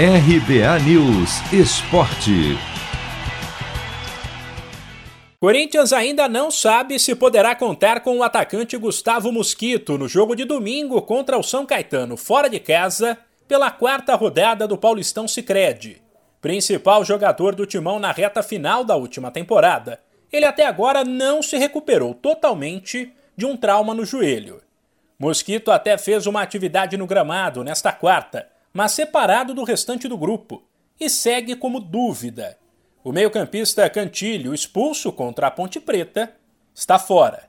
RBA News Esporte. Corinthians ainda não sabe se poderá contar com o atacante Gustavo Mosquito no jogo de domingo contra o São Caetano, fora de casa, pela quarta rodada do Paulistão Sicredi. Principal jogador do timão na reta final da última temporada, ele até agora não se recuperou totalmente de um trauma no joelho. Mosquito até fez uma atividade no gramado nesta quarta, mas separado do restante do grupo, e segue como dúvida. O meio-campista Cantilho, expulso contra a Ponte Preta, está fora.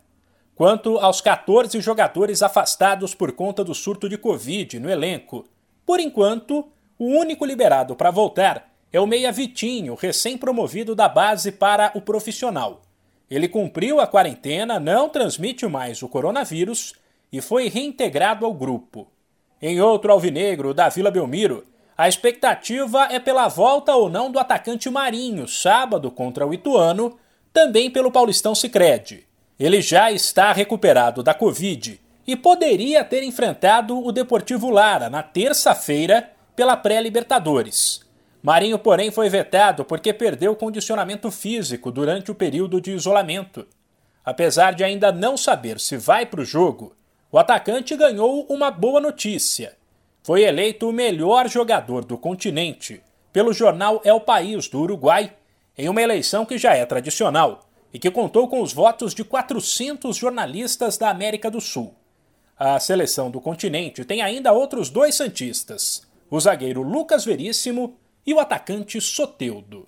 Quanto aos 14 jogadores afastados por conta do surto de Covid no elenco, por enquanto, o único liberado para voltar é o Meia Vitinho, recém-promovido da base para o profissional. Ele cumpriu a quarentena, não transmite mais o coronavírus e foi reintegrado ao grupo. Em outro alvinegro da Vila Belmiro, a expectativa é pela volta ou não do atacante Marinho, sábado contra o Ituano, também pelo Paulistão Sicredi. Ele já está recuperado da Covid e poderia ter enfrentado o Deportivo Lara na terça-feira pela pré-Libertadores. Marinho, porém, foi vetado porque perdeu condicionamento físico durante o período de isolamento. Apesar de ainda não saber se vai para o jogo, o atacante ganhou uma boa notícia. Foi eleito o melhor jogador do continente pelo jornal El País do Uruguai, em uma eleição que já é tradicional e que contou com os votos de 400 jornalistas da América do Sul. A seleção do continente tem ainda outros dois santistas, o zagueiro Lucas Veríssimo e o atacante Soteudo.